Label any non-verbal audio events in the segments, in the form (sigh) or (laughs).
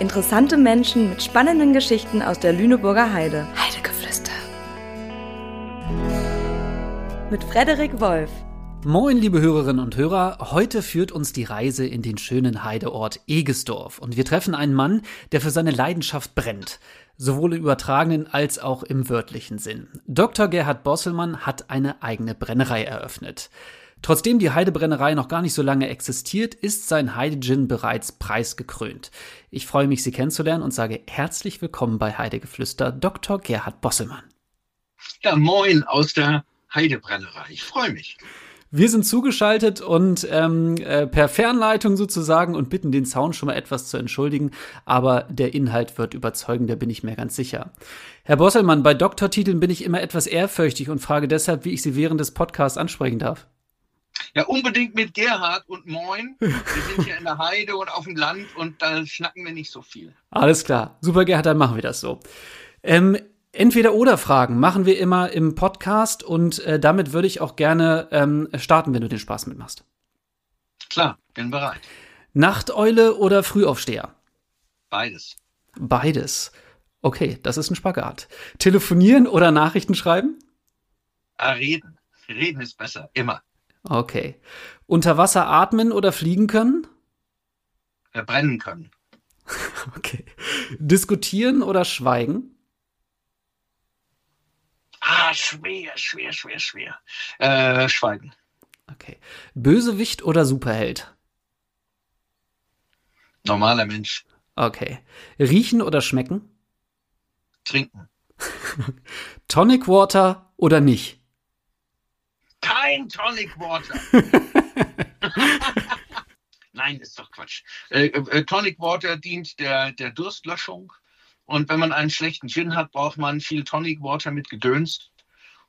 Interessante Menschen mit spannenden Geschichten aus der Lüneburger Heide. Heidegeflüster. Mit Frederik Wolf. Moin, liebe Hörerinnen und Hörer. Heute führt uns die Reise in den schönen Heideort Egesdorf. Und wir treffen einen Mann, der für seine Leidenschaft brennt. Sowohl im übertragenen als auch im wörtlichen Sinn. Dr. Gerhard Bosselmann hat eine eigene Brennerei eröffnet. Trotzdem die Heidebrennerei noch gar nicht so lange existiert, ist sein Heide-Gin bereits preisgekrönt. Ich freue mich, Sie kennenzulernen und sage herzlich willkommen bei Heidegeflüster, Dr. Gerhard Bosselmann. Ja, moin aus der Heidebrennerei. Ich freue mich. Wir sind zugeschaltet und ähm, äh, per Fernleitung sozusagen und bitten den Sound schon mal etwas zu entschuldigen, aber der Inhalt wird überzeugen, da bin ich mir ganz sicher. Herr Bosselmann, bei Doktortiteln bin ich immer etwas ehrfürchtig und frage deshalb, wie ich Sie während des Podcasts ansprechen darf. Ja, unbedingt mit Gerhard und Moin. Wir sind hier in der Heide und auf dem Land und da schnacken wir nicht so viel. Alles klar. Super, Gerhard, dann machen wir das so. Ähm, Entweder oder Fragen machen wir immer im Podcast und äh, damit würde ich auch gerne ähm, starten, wenn du den Spaß mitmachst. Klar, bin bereit. Nachteule oder Frühaufsteher? Beides. Beides. Okay, das ist ein Spagat. Telefonieren oder Nachrichten schreiben? Ah, reden. Reden ist besser, immer. Okay. Unter Wasser atmen oder fliegen können? Verbrennen können. (laughs) okay. Diskutieren oder schweigen? Ah, schwer, schwer, schwer, schwer. Äh, schweigen. Okay. Bösewicht oder Superheld? Normaler Mensch. Okay. Riechen oder schmecken? Trinken. (laughs) Tonic Water oder nicht? Kein Tonic Water. (laughs) (laughs) Nein, ist doch Quatsch. Äh, äh, Tonic Water dient der, der Durstlöschung. Und wenn man einen schlechten Gin hat, braucht man viel Tonic Water mit Gedöns.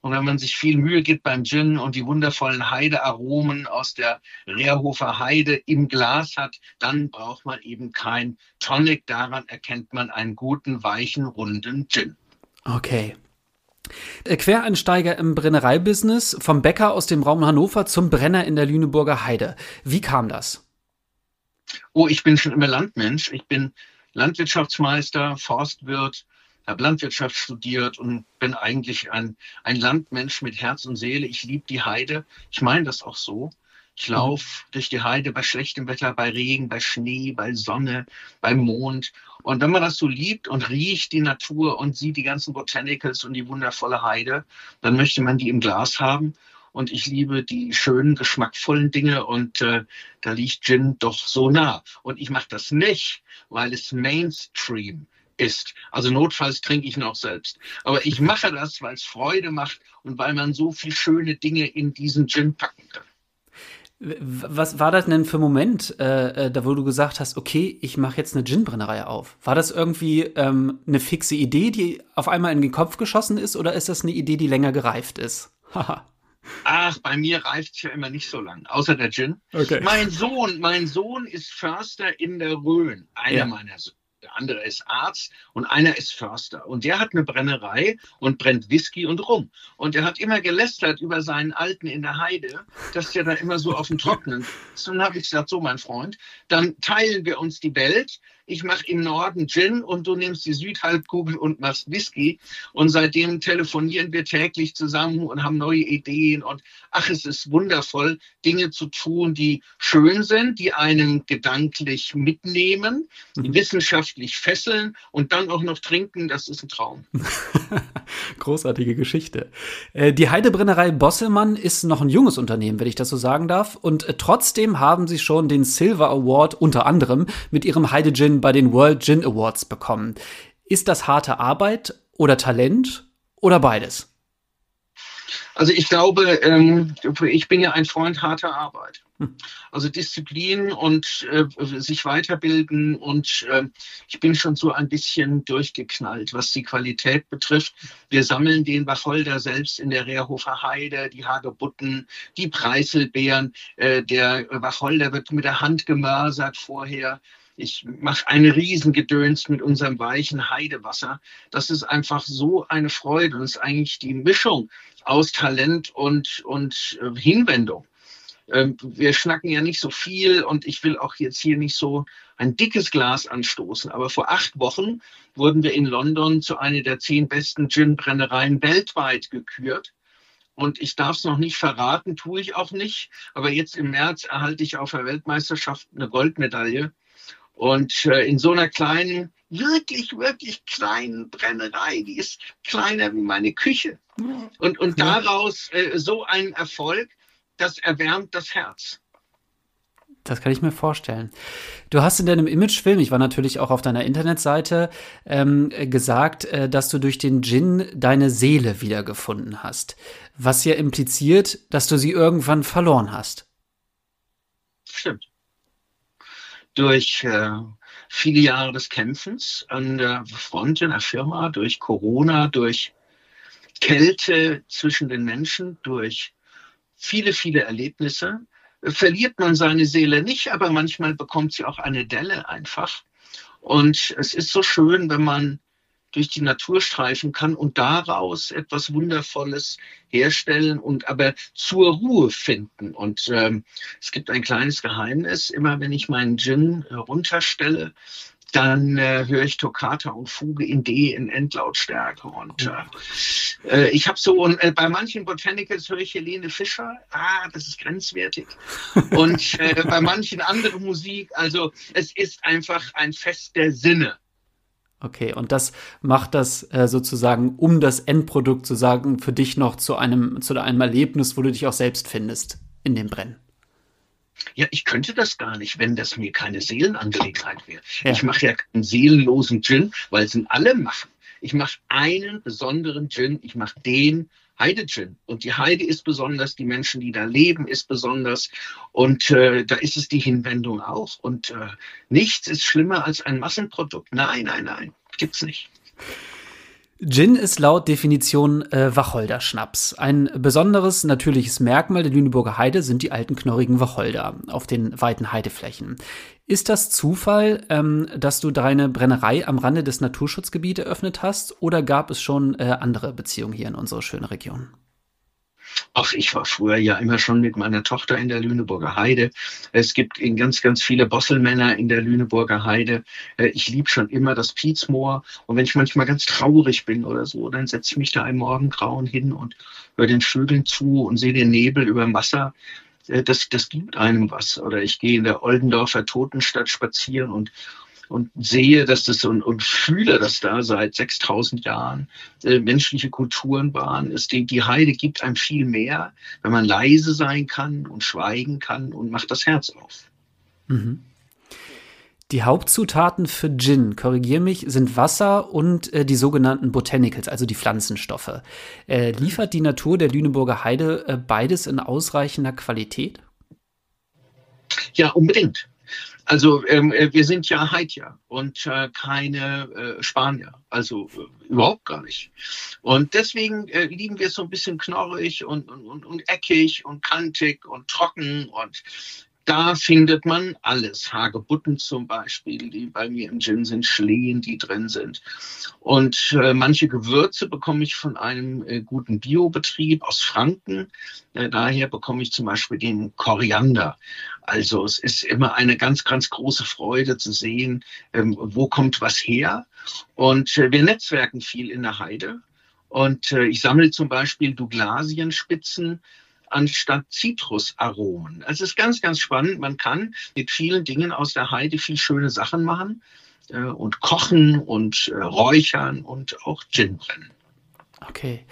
Und wenn man sich viel Mühe gibt beim Gin und die wundervollen Heidearomen aus der Rehrhofer Heide im Glas hat, dann braucht man eben kein Tonic. Daran erkennt man einen guten, weichen, runden Gin. Okay. Der Quereinsteiger im Brennereibusiness vom Bäcker aus dem Raum Hannover zum Brenner in der Lüneburger Heide. Wie kam das? Oh, ich bin schon immer Landmensch. Ich bin Landwirtschaftsmeister, Forstwirt, habe Landwirtschaft studiert und bin eigentlich ein, ein Landmensch mit Herz und Seele. Ich liebe die Heide. Ich meine das auch so. Ich mhm. laufe durch die Heide bei schlechtem Wetter, bei Regen, bei Schnee, bei Sonne, beim Mond. Und wenn man das so liebt und riecht die Natur und sieht die ganzen Botanicals und die wundervolle Heide, dann möchte man die im Glas haben. Und ich liebe die schönen, geschmackvollen Dinge und äh, da liegt Gin doch so nah. Und ich mache das nicht, weil es Mainstream ist. Also notfalls trinke ich noch selbst. Aber ich mache das, weil es Freude macht und weil man so viele schöne Dinge in diesen Gin packen kann. Was war das denn für ein Moment, äh, äh, da wo du gesagt hast, okay, ich mache jetzt eine Gin-Brennerei auf? War das irgendwie ähm, eine fixe Idee, die auf einmal in den Kopf geschossen ist, oder ist das eine Idee, die länger gereift ist? Ach, bei mir reift es ja immer nicht so lang, außer der Gin. Okay. Mein Sohn, mein Sohn ist Förster in der Rhön, einer ja. meiner Söhne der andere ist Arzt und einer ist Förster. Und der hat eine Brennerei und brennt Whisky und Rum. Und er hat immer gelästert über seinen Alten in der Heide, dass der da immer so auf dem Trocknen ist. Und dann habe ich gesagt, so mein Freund, dann teilen wir uns die Welt ich mache im Norden Gin und du nimmst die Südhalbkugel und machst Whisky. Und seitdem telefonieren wir täglich zusammen und haben neue Ideen. Und ach, es ist wundervoll, Dinge zu tun, die schön sind, die einen gedanklich mitnehmen, die mhm. wissenschaftlich fesseln und dann auch noch trinken. Das ist ein Traum. (laughs) Großartige Geschichte. Äh, die Heidebrennerei Bosselmann ist noch ein junges Unternehmen, wenn ich das so sagen darf. Und äh, trotzdem haben sie schon den Silver Award unter anderem mit ihrem Heide Gin bei den World Gin Awards bekommen. Ist das harte Arbeit oder Talent oder beides? Also ich glaube, ähm, ich bin ja ein Freund harter Arbeit. Hm. Also Disziplin und äh, sich weiterbilden und äh, ich bin schon so ein bisschen durchgeknallt, was die Qualität betrifft. Wir sammeln den Wacholder selbst in der Rehrhofer Heide, die Hagebutten, die Preiselbeeren. Äh, der Wacholder wird mit der Hand gemörsert vorher. Ich mache eine Riesengedöns mit unserem weichen Heidewasser. Das ist einfach so eine Freude und ist eigentlich die Mischung aus Talent und, und äh, Hinwendung. Ähm, wir schnacken ja nicht so viel und ich will auch jetzt hier nicht so ein dickes Glas anstoßen. Aber vor acht Wochen wurden wir in London zu einer der zehn besten Gin-Brennereien weltweit gekürt. Und ich darf es noch nicht verraten, tue ich auch nicht. Aber jetzt im März erhalte ich auf der Weltmeisterschaft eine Goldmedaille. Und äh, in so einer kleinen, wirklich, wirklich kleinen Brennerei, die ist kleiner wie meine Küche. Und, und daraus äh, so ein Erfolg, das erwärmt das Herz. Das kann ich mir vorstellen. Du hast in deinem Imagefilm, ich war natürlich auch auf deiner Internetseite, ähm, gesagt, äh, dass du durch den Gin deine Seele wiedergefunden hast. Was ja impliziert, dass du sie irgendwann verloren hast. Stimmt. Durch äh, viele Jahre des Kämpfens an der Front in der Firma, durch Corona, durch Kälte zwischen den Menschen, durch viele, viele Erlebnisse, verliert man seine Seele nicht, aber manchmal bekommt sie auch eine Delle einfach. Und es ist so schön, wenn man durch die Natur streifen kann und daraus etwas Wundervolles herstellen und aber zur Ruhe finden. Und ähm, es gibt ein kleines Geheimnis. Immer wenn ich meinen Gin runterstelle, dann äh, höre ich Toccata und Fuge in D in Endlautstärke. Und äh, äh ich habe so, und äh, bei manchen Botanicals höre ich Helene Fischer, ah, das ist grenzwertig. und äh, bei manchen anderen Musik, also es ist einfach ein Fest der Sinne. Okay, und das macht das äh, sozusagen, um das Endprodukt zu sagen, für dich noch zu einem, zu einem Erlebnis, wo du dich auch selbst findest in dem Brennen. Ja, ich könnte das gar nicht, wenn das mir keine Seelenangelegenheit wäre. Ja. Ich mache ja keinen seelenlosen Gin, weil es alle machen. Ich mache einen besonderen Gin, ich mache den Heide-Gin. Und die Heide ist besonders, die Menschen, die da leben, ist besonders. Und äh, da ist es die Hinwendung auch. Und äh, nichts ist schlimmer als ein Massenprodukt. Nein, nein, nein, gibt's nicht. Gin ist laut Definition äh, Wacholderschnaps. Ein besonderes natürliches Merkmal der Lüneburger Heide sind die alten knorrigen Wacholder auf den weiten Heideflächen. Ist das Zufall, ähm, dass du deine Brennerei am Rande des Naturschutzgebietes eröffnet hast oder gab es schon äh, andere Beziehungen hier in unserer schönen Region? Ach, ich war früher ja immer schon mit meiner Tochter in der Lüneburger Heide. Es gibt ganz, ganz viele Bosselmänner in der Lüneburger Heide. Äh, ich liebe schon immer das Pietsmoor. Und wenn ich manchmal ganz traurig bin oder so, dann setze ich mich da im Morgengrauen hin und höre den Vögeln zu und sehe den Nebel über dem Wasser. Äh, das, das gibt einem was. Oder ich gehe in der Oldendorfer Totenstadt spazieren und, und sehe, dass das und, und fühle, dass da seit 6000 Jahren äh, menschliche Kulturen waren. Es, die, die Heide gibt einem viel mehr, wenn man leise sein kann und schweigen kann und macht das Herz auf. Mhm. Die Hauptzutaten für Gin, korrigier mich, sind Wasser und äh, die sogenannten Botanicals, also die Pflanzenstoffe. Äh, liefert die Natur der Lüneburger Heide äh, beides in ausreichender Qualität? Ja, unbedingt. Also ähm, äh, wir sind ja Haitier und äh, keine äh, Spanier, also äh, überhaupt gar nicht. Und deswegen äh, lieben wir es so ein bisschen knorrig und, und, und eckig und kantig und trocken und da findet man alles. Hagebutten zum Beispiel, die bei mir im Gin sind, Schlehen, die drin sind. Und äh, manche Gewürze bekomme ich von einem äh, guten Biobetrieb aus Franken. Äh, daher bekomme ich zum Beispiel den Koriander. Also es ist immer eine ganz, ganz große Freude zu sehen, ähm, wo kommt was her. Und äh, wir netzwerken viel in der Heide. Und äh, ich sammle zum Beispiel Douglasienspitzen anstatt Zitrusaromen. Also es ist ganz, ganz spannend. Man kann mit vielen Dingen aus der Heide viel schöne Sachen machen äh, und kochen und äh, räuchern und auch Gin brennen. Okay.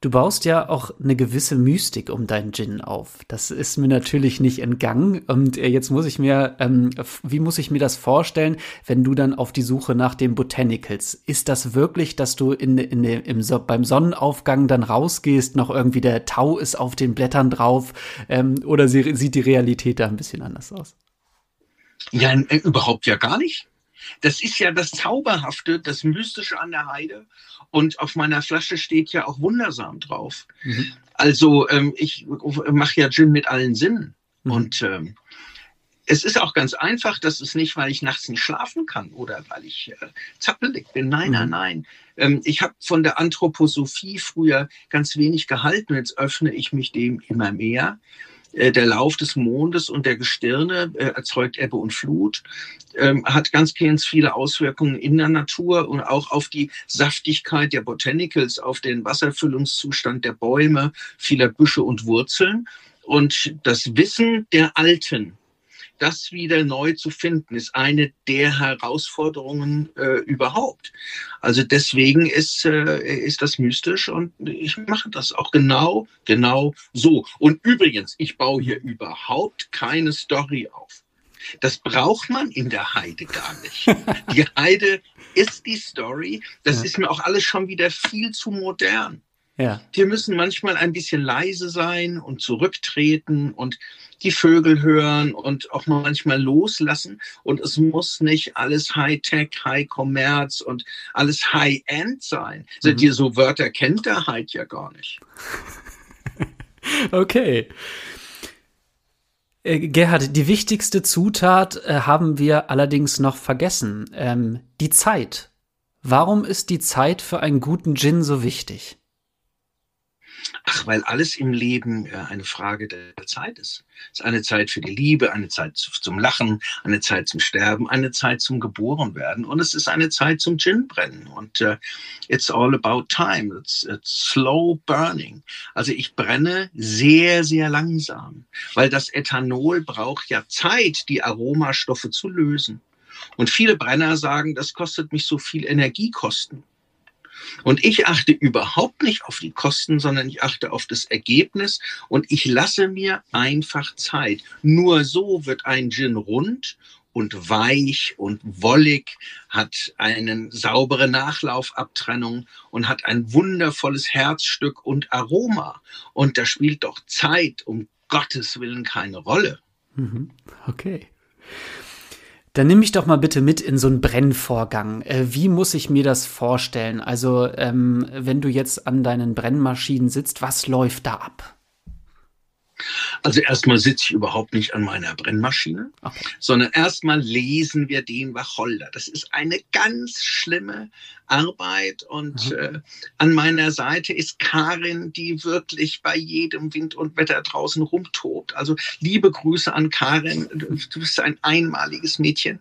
Du baust ja auch eine gewisse Mystik um deinen Gin auf. Das ist mir natürlich nicht entgangen. Und äh, jetzt muss ich mir, ähm, wie muss ich mir das vorstellen, wenn du dann auf die Suche nach den Botanicals? Ist das wirklich, dass du in, in, im, beim Sonnenaufgang dann rausgehst, noch irgendwie der Tau ist auf den Blättern drauf? Ähm, oder sie, sieht die Realität da ein bisschen anders aus? Ja, äh, überhaupt ja gar nicht. Das ist ja das Zauberhafte, das Mystische an der Heide. Und auf meiner Flasche steht ja auch wundersam drauf. Mhm. Also ähm, ich mache ja Gin mit allen Sinnen. Mhm. Und ähm, es ist auch ganz einfach, das ist nicht, weil ich nachts nicht schlafen kann oder weil ich äh, zappelig bin. Nein, mhm. nein, nein. Ähm, ich habe von der Anthroposophie früher ganz wenig gehalten. Jetzt öffne ich mich dem immer mehr. Äh, der Lauf des Mondes und der Gestirne äh, erzeugt Ebbe und Flut, ähm, hat ganz ganz viele Auswirkungen in der Natur und auch auf die Saftigkeit der Botanicals, auf den Wasserfüllungszustand der Bäume, vieler Büsche und Wurzeln. Und das Wissen der Alten, das wieder neu zu finden, ist eine der Herausforderungen äh, überhaupt. Also deswegen ist, äh, ist das mystisch und ich mache das auch genau, genau so. Und übrigens, ich baue hier überhaupt keine Story auf. Das braucht man in der Heide gar nicht. (laughs) Die Heide ist die Story. Das ja. ist mir auch alles schon wieder viel zu modern. Ja. Wir müssen manchmal ein bisschen leise sein und zurücktreten und die Vögel hören und auch manchmal loslassen. Und es muss nicht alles High-Tech, High-Commerce und alles High-End sein. Mhm. Seid ihr so Wörter kennt der Hyde ja gar nicht. (laughs) okay. Äh, Gerhard, die wichtigste Zutat äh, haben wir allerdings noch vergessen. Ähm, die Zeit. Warum ist die Zeit für einen guten Gin so wichtig? Ach, weil alles im Leben äh, eine Frage der Zeit ist. Es ist eine Zeit für die Liebe, eine Zeit zum Lachen, eine Zeit zum Sterben, eine Zeit zum Geborenwerden und es ist eine Zeit zum Ginbrennen. Und uh, it's all about time. It's, it's slow burning. Also ich brenne sehr, sehr langsam, weil das Ethanol braucht ja Zeit, die Aromastoffe zu lösen. Und viele Brenner sagen, das kostet mich so viel Energiekosten. Und ich achte überhaupt nicht auf die Kosten, sondern ich achte auf das Ergebnis und ich lasse mir einfach Zeit. Nur so wird ein Gin rund und weich und wollig, hat eine saubere Nachlaufabtrennung und hat ein wundervolles Herzstück und Aroma. Und da spielt doch Zeit um Gottes Willen keine Rolle. Mhm. Okay. Dann nimm mich doch mal bitte mit in so einen Brennvorgang. Äh, wie muss ich mir das vorstellen? Also, ähm, wenn du jetzt an deinen Brennmaschinen sitzt, was läuft da ab? Also erstmal sitze ich überhaupt nicht an meiner Brennmaschine, okay. sondern erstmal lesen wir den Wacholder. Das ist eine ganz schlimme Arbeit und mhm. äh, an meiner Seite ist Karin, die wirklich bei jedem Wind und Wetter draußen rumtobt. Also liebe Grüße an Karin, du bist ein einmaliges Mädchen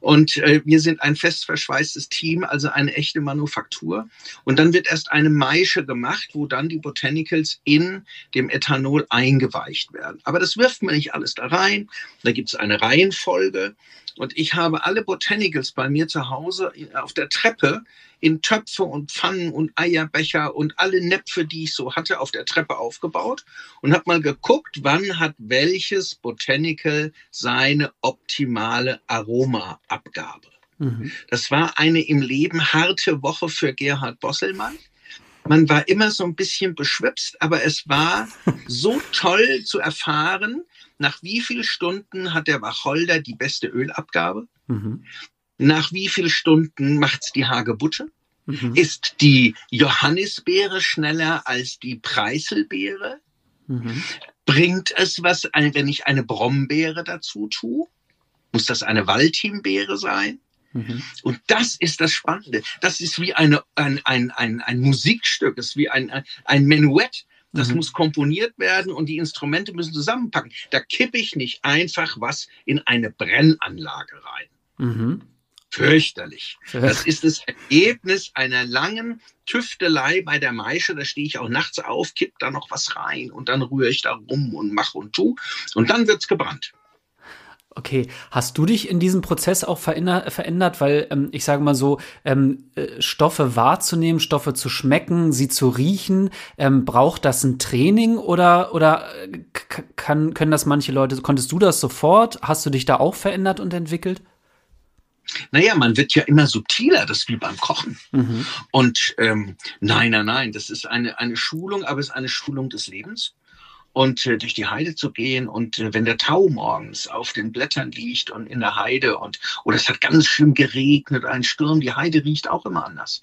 und äh, wir sind ein fest verschweißtes Team, also eine echte Manufaktur. Und dann wird erst eine Maische gemacht, wo dann die Botanicals in dem Ethanol eingeweicht werden. Aber das wirft man nicht alles da rein. Da gibt es eine Reihenfolge. Und ich habe alle Botanicals bei mir zu Hause auf der Treppe in Töpfe und Pfannen und Eierbecher und alle Näpfe, die ich so hatte, auf der Treppe aufgebaut und habe mal geguckt, wann hat welches Botanical seine optimale Aromaabgabe. Mhm. Das war eine im Leben harte Woche für Gerhard Bosselmann. Man war immer so ein bisschen beschwipst, aber es war (laughs) so toll zu erfahren, nach wie vielen Stunden hat der Wacholder die beste Ölabgabe? Mhm. Nach wie vielen Stunden macht's die Hagebutte? Mhm. Ist die Johannisbeere schneller als die Preiselbeere? Mhm. Bringt es was, wenn ich eine Brombeere dazu tue? Muss das eine Waldhimbeere sein? Mhm. Und das ist das Spannende. Das ist wie eine, ein, ein, ein, ein Musikstück, es ist wie ein, ein Menuett. Das mhm. muss komponiert werden und die Instrumente müssen zusammenpacken. Da kippe ich nicht einfach was in eine Brennanlage rein. Mhm. Fürchterlich. Das ist das Ergebnis einer langen Tüftelei bei der Maische. Da stehe ich auch nachts auf, kipp da noch was rein und dann rühre ich da rum und mache und tu. Und dann wird's gebrannt. Okay, hast du dich in diesem Prozess auch verändert? Weil ähm, ich sage mal so, ähm, äh, Stoffe wahrzunehmen, Stoffe zu schmecken, sie zu riechen, ähm, braucht das ein Training oder, oder äh, kann, können das manche Leute, konntest du das sofort? Hast du dich da auch verändert und entwickelt? Naja, man wird ja immer subtiler, das ist wie beim Kochen. Mhm. Und ähm, nein, nein, nein, das ist eine, eine Schulung, aber es ist eine Schulung des Lebens und äh, durch die Heide zu gehen und äh, wenn der Tau morgens auf den Blättern liegt und in der Heide und oder es hat ganz schön geregnet, ein Sturm, die Heide riecht auch immer anders.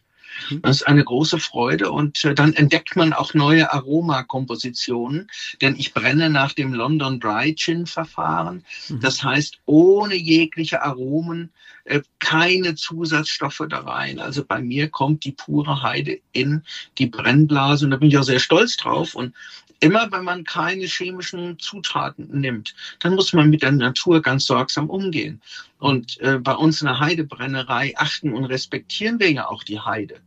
Mhm. Das ist eine große Freude und äh, dann entdeckt man auch neue Aromakompositionen, denn ich brenne nach dem London Dry Gin Verfahren. Mhm. Das heißt, ohne jegliche Aromen, äh, keine Zusatzstoffe da rein. Also bei mir kommt die pure Heide in die Brennblase und da bin ich auch sehr stolz drauf. Und immer wenn man keine chemischen Zutaten nimmt, dann muss man mit der Natur ganz sorgsam umgehen. Und äh, bei uns in der Heidebrennerei achten und respektieren wir ja auch die Heide.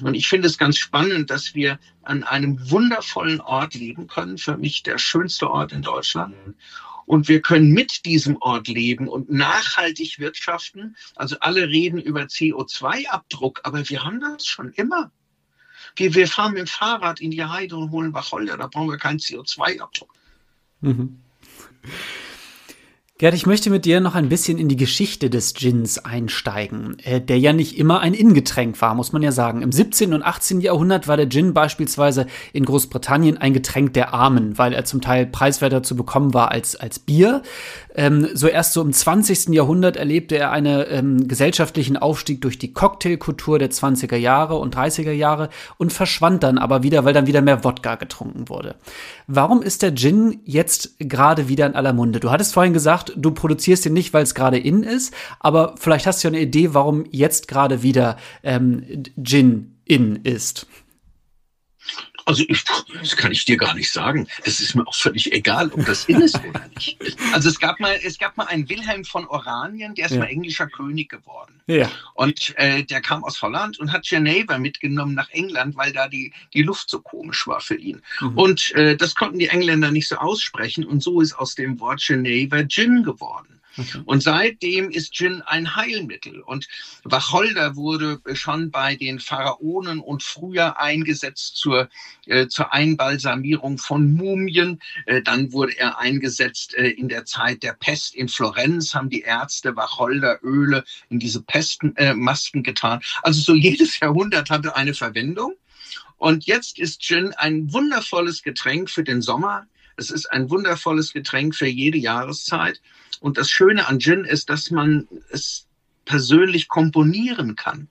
Mhm. Und ich finde es ganz spannend, dass wir an einem wundervollen Ort leben können, für mich der schönste Ort in Deutschland. Und wir können mit diesem Ort leben und nachhaltig wirtschaften. Also alle reden über CO2-Abdruck, aber wir haben das schon immer. Wir, wir fahren mit dem Fahrrad in die Heide und holen Wacholder, da brauchen wir keinen CO2-Abdruck. Mhm. Gerd, ich möchte mit dir noch ein bisschen in die Geschichte des Gins einsteigen, äh, der ja nicht immer ein Ingetränk war, muss man ja sagen. Im 17. und 18. Jahrhundert war der Gin beispielsweise in Großbritannien ein Getränk der Armen, weil er zum Teil preiswerter zu bekommen war als, als Bier. Ähm, so erst so im 20. Jahrhundert erlebte er einen ähm, gesellschaftlichen Aufstieg durch die Cocktailkultur der 20er Jahre und 30er Jahre und verschwand dann aber wieder, weil dann wieder mehr Wodka getrunken wurde. Warum ist der Gin jetzt gerade wieder in aller Munde? Du hattest vorhin gesagt, du produzierst ihn nicht, weil es gerade in ist, aber vielleicht hast du ja eine Idee, warum jetzt gerade wieder ähm, Gin in ist. Also ich, das kann ich dir gar nicht sagen. Es ist mir auch völlig egal, ob das in ist oder nicht. Also es gab mal, es gab mal einen Wilhelm von Oranien, der ist ja. mal englischer König geworden. Ja. Und äh, der kam aus Holland und hat Geneva mitgenommen nach England, weil da die, die Luft so komisch war für ihn. Mhm. Und äh, das konnten die Engländer nicht so aussprechen. Und so ist aus dem Wort Geneva Gin geworden. Okay. Und seitdem ist Gin ein Heilmittel. Und Wacholder wurde schon bei den Pharaonen und früher eingesetzt zur, äh, zur Einbalsamierung von Mumien. Äh, dann wurde er eingesetzt äh, in der Zeit der Pest. In Florenz haben die Ärzte Wacholderöle in diese Pestmasken getan. Also so jedes (laughs) Jahrhundert hatte eine Verwendung. Und jetzt ist Gin ein wundervolles Getränk für den Sommer. Es ist ein wundervolles Getränk für jede Jahreszeit. Und das Schöne an Gin ist, dass man es persönlich komponieren kann.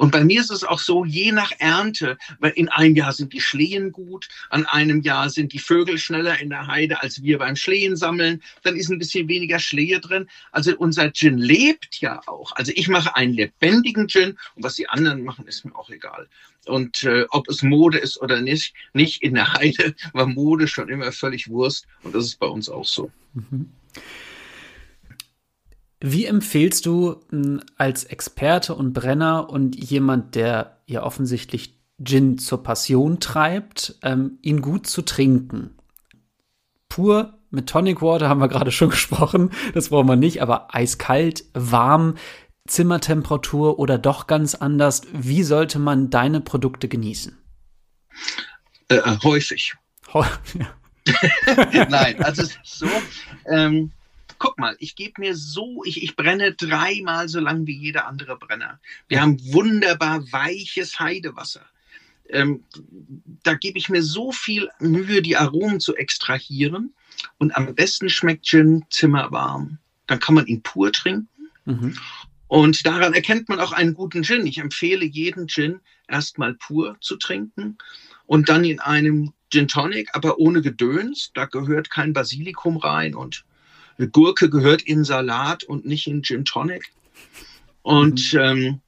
Und bei mir ist es auch so, je nach Ernte, weil in einem Jahr sind die Schlehen gut, an einem Jahr sind die Vögel schneller in der Heide als wir beim Schlehen sammeln, dann ist ein bisschen weniger Schlehe drin. Also unser Gin lebt ja auch. Also ich mache einen lebendigen Gin und was die anderen machen, ist mir auch egal. Und äh, ob es Mode ist oder nicht, nicht in der Heide war Mode schon immer völlig Wurst und das ist bei uns auch so. Mhm. Wie empfehlst du hm, als Experte und Brenner und jemand, der ja offensichtlich Gin zur Passion treibt, ähm, ihn gut zu trinken? Pur mit Tonic Water haben wir gerade schon (laughs) gesprochen, das brauchen wir nicht, aber eiskalt, warm, Zimmertemperatur oder doch ganz anders. Wie sollte man deine Produkte genießen? Äh, äh häufig. (laughs) (laughs) Nein, also so, ähm, guck mal, ich gebe mir so, ich, ich brenne dreimal so lang wie jeder andere Brenner. Wir haben wunderbar weiches Heidewasser. Ähm, da gebe ich mir so viel Mühe, die Aromen zu extrahieren. Und am besten schmeckt Gin zimmerwarm. Dann kann man ihn pur trinken. Mhm. Und daran erkennt man auch einen guten Gin. Ich empfehle jeden Gin erstmal pur zu trinken und dann in einem Gin Tonic, aber ohne Gedöns. Da gehört kein Basilikum rein und Gurke gehört in Salat und nicht in Gin Tonic. Und mhm. ähm,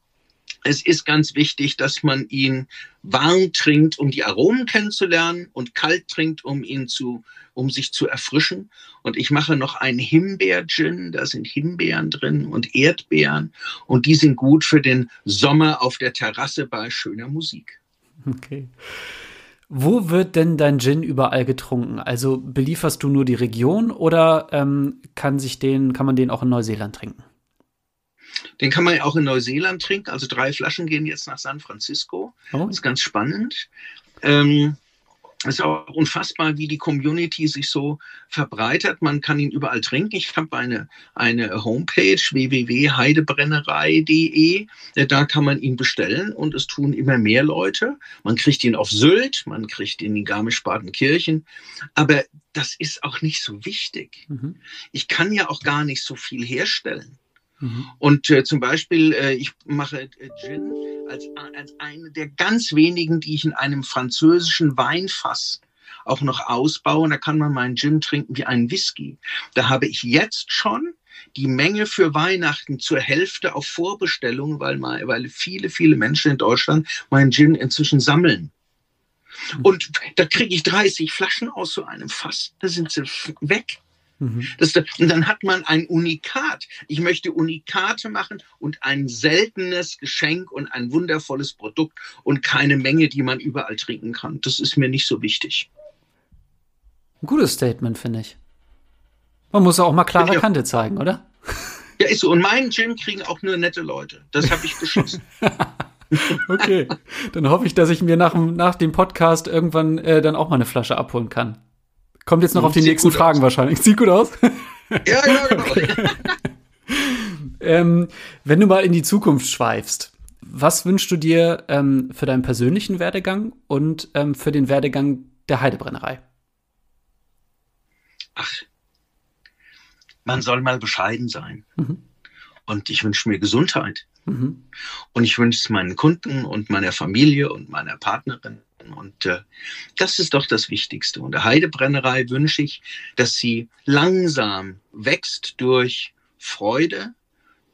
es ist ganz wichtig, dass man ihn warm trinkt, um die Aromen kennenzulernen und kalt trinkt, um ihn zu, um sich zu erfrischen. Und ich mache noch einen Himbeer-Gin, da sind Himbeeren drin und Erdbeeren und die sind gut für den Sommer auf der Terrasse bei schöner Musik. Okay. Wo wird denn dein Gin überall getrunken? Also belieferst du nur die Region oder ähm, kann sich den, kann man den auch in Neuseeland trinken? Den kann man ja auch in Neuseeland trinken. Also drei Flaschen gehen jetzt nach San Francisco. Oh. Das ist ganz spannend. Ähm, es ist auch unfassbar, wie die Community sich so verbreitet. Man kann ihn überall trinken. Ich habe eine, eine Homepage www.heidebrennerei.de. Da kann man ihn bestellen und es tun immer mehr Leute. Man kriegt ihn auf Sylt, man kriegt ihn in Garmisch-Partenkirchen. Aber das ist auch nicht so wichtig. Mhm. Ich kann ja auch gar nicht so viel herstellen. Mhm. Und äh, zum Beispiel, äh, ich mache äh, Gin als, als eine der ganz wenigen, die ich in einem französischen Weinfass auch noch ausbaue. Da kann man meinen Gin trinken wie einen Whisky. Da habe ich jetzt schon die Menge für Weihnachten zur Hälfte auf Vorbestellung, weil, weil viele, viele Menschen in Deutschland meinen Gin inzwischen sammeln. Und da kriege ich 30 Flaschen aus so einem Fass. Da sind sie weg. Mhm. Das, und dann hat man ein Unikat. Ich möchte Unikate machen und ein seltenes Geschenk und ein wundervolles Produkt und keine Menge, die man überall trinken kann. Das ist mir nicht so wichtig. Ein gutes Statement, finde ich. Man muss auch mal klare Kante zeigen, oder? Ja, ist so. Und meinen Gin kriegen auch nur nette Leute. Das habe ich beschlossen. (laughs) okay. Dann hoffe ich, dass ich mir nach, nach dem Podcast irgendwann äh, dann auch mal eine Flasche abholen kann. Kommt jetzt noch auf die Sieht nächsten Fragen aus. wahrscheinlich. Sieht gut aus? (laughs) Ja, ja, genau. Okay. ähm, wenn du mal in die Zukunft schweifst, was wünschst du dir ähm, für deinen persönlichen Werdegang und ähm, für den Werdegang der Heidebrennerei? Ach, man soll mal bescheiden sein. Mhm. Und ich wünsche mir Gesundheit. Mhm. Und ich wünsche es meinen Kunden und meiner Familie und meiner Partnerin. Und äh, das ist doch das Wichtigste. Und der Heidebrennerei wünsche ich, dass sie langsam wächst durch Freude,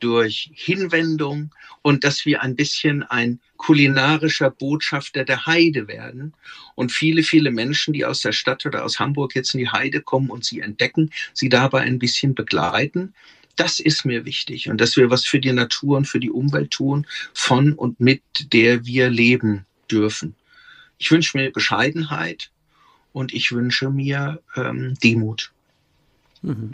durch Hinwendung und dass wir ein bisschen ein kulinarischer Botschafter der Heide werden. Und viele, viele Menschen, die aus der Stadt oder aus Hamburg jetzt in die Heide kommen und sie entdecken, sie dabei ein bisschen begleiten. Das ist mir wichtig und dass wir was für die Natur und für die Umwelt tun, von und mit der wir leben dürfen. Ich wünsche mir Bescheidenheit und ich wünsche mir ähm, Demut. Mhm.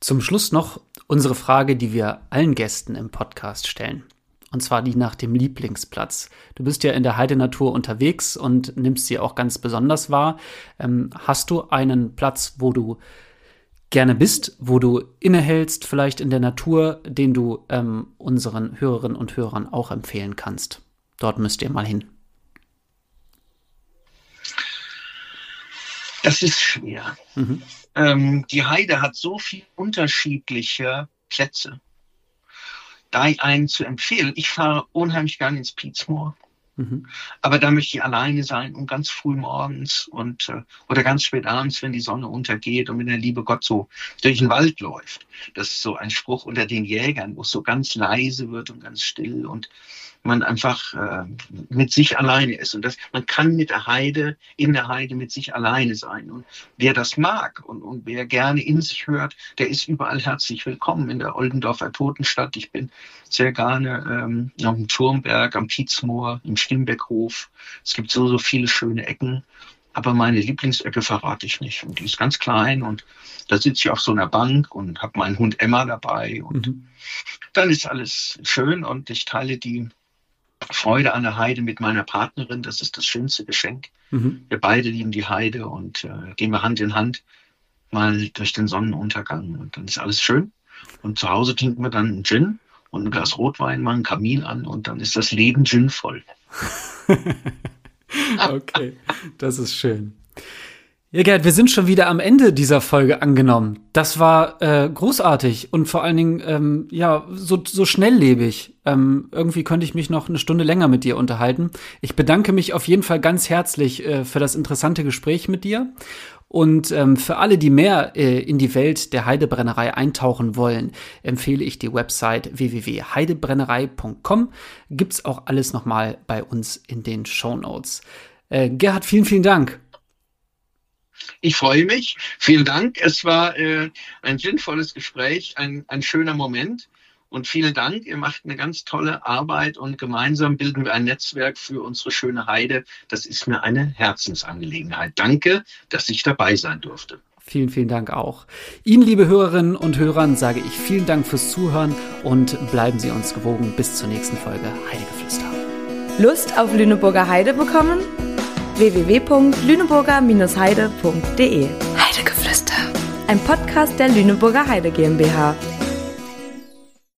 Zum Schluss noch unsere Frage, die wir allen Gästen im Podcast stellen. Und zwar die nach dem Lieblingsplatz. Du bist ja in der Heidenatur unterwegs und nimmst sie auch ganz besonders wahr. Ähm, hast du einen Platz, wo du gerne bist, wo du innehältst, vielleicht in der Natur, den du ähm, unseren Hörerinnen und Hörern auch empfehlen kannst? Dort müsst ihr mal hin. Das ist schwer. Mhm. Ähm, die Heide hat so viele unterschiedliche Plätze. Da einen zu empfehlen, ich fahre unheimlich gerne ins Pietzmoor. Mhm. Aber da möchte ich alleine sein und ganz früh morgens und äh, oder ganz spät abends, wenn die Sonne untergeht und wenn der liebe Gott so durch den Wald läuft. Das ist so ein Spruch unter den Jägern, wo es so ganz leise wird und ganz still und man einfach äh, mit sich alleine ist. Und das, man kann mit der Heide, in der Heide mit sich alleine sein. Und wer das mag und, und wer gerne in sich hört, der ist überall herzlich willkommen in der Oldendorfer Totenstadt. Ich bin sehr gerne ähm, am Turmberg, am Pietzmoor, im Stimmbeckhof. Es gibt so, so viele schöne Ecken. Aber meine Lieblingsecke verrate ich nicht. Und die ist ganz klein und da sitze ich auf so einer Bank und habe meinen Hund Emma dabei. Und mhm. dann ist alles schön und ich teile die Freude an der Heide mit meiner Partnerin. Das ist das schönste Geschenk. Mhm. Wir beide lieben die Heide und äh, gehen wir Hand in Hand mal durch den Sonnenuntergang. Und dann ist alles schön. Und zu Hause trinken wir dann einen Gin und ein Glas Rotwein, machen Kamin an und dann ist das Leben ginvoll. (laughs) okay, das ist schön. Ja, Gerd, wir sind schon wieder am Ende dieser Folge angenommen. Das war äh, großartig und vor allen Dingen ähm, ja so, so schnelllebig. Ähm, irgendwie könnte ich mich noch eine Stunde länger mit dir unterhalten. Ich bedanke mich auf jeden Fall ganz herzlich äh, für das interessante Gespräch mit dir. Und ähm, für alle, die mehr äh, in die Welt der Heidebrennerei eintauchen wollen, empfehle ich die Website www.heidebrennerei.com. Gibt's auch alles nochmal bei uns in den Show Notes. Äh, Gerhard, vielen, vielen Dank. Ich freue mich. Vielen Dank. Es war äh, ein sinnvolles Gespräch, ein, ein schöner Moment. Und vielen Dank. Ihr macht eine ganz tolle Arbeit und gemeinsam bilden wir ein Netzwerk für unsere schöne Heide. Das ist mir eine Herzensangelegenheit. Danke, dass ich dabei sein durfte. Vielen, vielen Dank auch. Ihnen, liebe Hörerinnen und Hörern, sage ich vielen Dank fürs Zuhören und bleiben Sie uns gewogen bis zur nächsten Folge Heidegeflüster. Lust auf Lüneburger Heide bekommen? www.lüneburger-heide.de Heidegeflüster. Ein Podcast der Lüneburger Heide GmbH.